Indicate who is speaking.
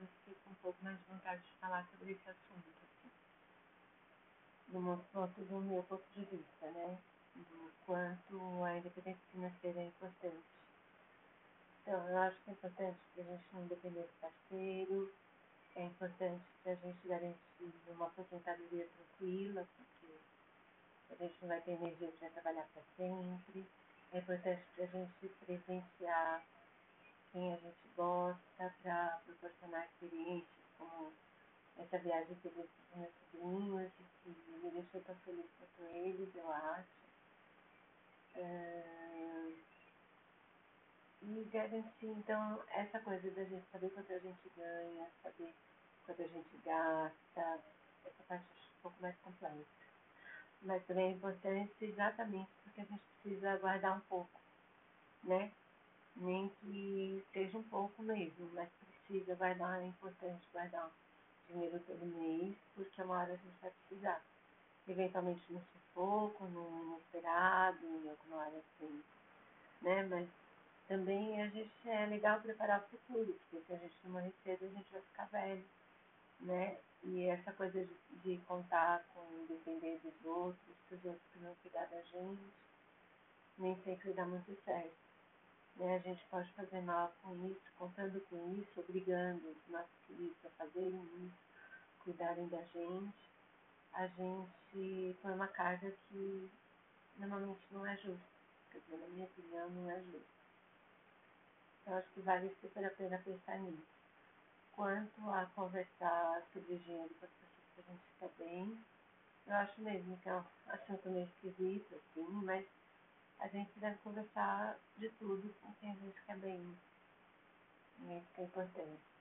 Speaker 1: eu com um pouco mais de vontade de falar sobre esse assunto, assim. Do meu ponto, do meu ponto de vista, né? Do quanto a independência financeira é importante. Então, eu acho que é importante que a gente não depender do parceiro, é importante que a gente garantir uma aposentadoria tranquila, porque a gente não vai ter energia para trabalhar para sempre. É importante para a gente presenciar quem a gente gosta, essa viagem que eu fiz com meus sobrinhos, que me deixou tão feliz quanto eles, eu acho. Uh, e garantir, então, essa coisa da gente saber quanto a gente ganha, saber quanto a gente gasta, essa parte um pouco mais complexa. Mas também é importante exatamente porque a gente precisa guardar um pouco, né? Nem que seja um pouco mesmo, mas precisa guardar, é importante guardar dinheiro todo mês, porque uma hora a gente vai precisar. Eventualmente no sufoco, no inesperado, em alguma hora assim, né? Mas também a gente é legal preparar o futuro, porque se a gente não morrer cedo, a gente vai ficar velho né? E essa coisa de, de contar com depender dos outros, dos outros que não cuidar da gente, nem sempre dá muito certo. Né? A gente pode fazer mal com isso, contando com isso, obrigando os nossos a fazerem isso, cuidarem da gente. A gente põe uma carga que normalmente não é justa. Quer dizer, na minha opinião, não é justa. Então, acho que vale super a pena pensar nisso quanto a conversar sobre dinheiro com as pessoas que a gente está bem. Eu acho mesmo que é um assunto meio esquisito, assim, mas a gente deve conversar de tudo com quem a gente quer bem. Isso que é importante.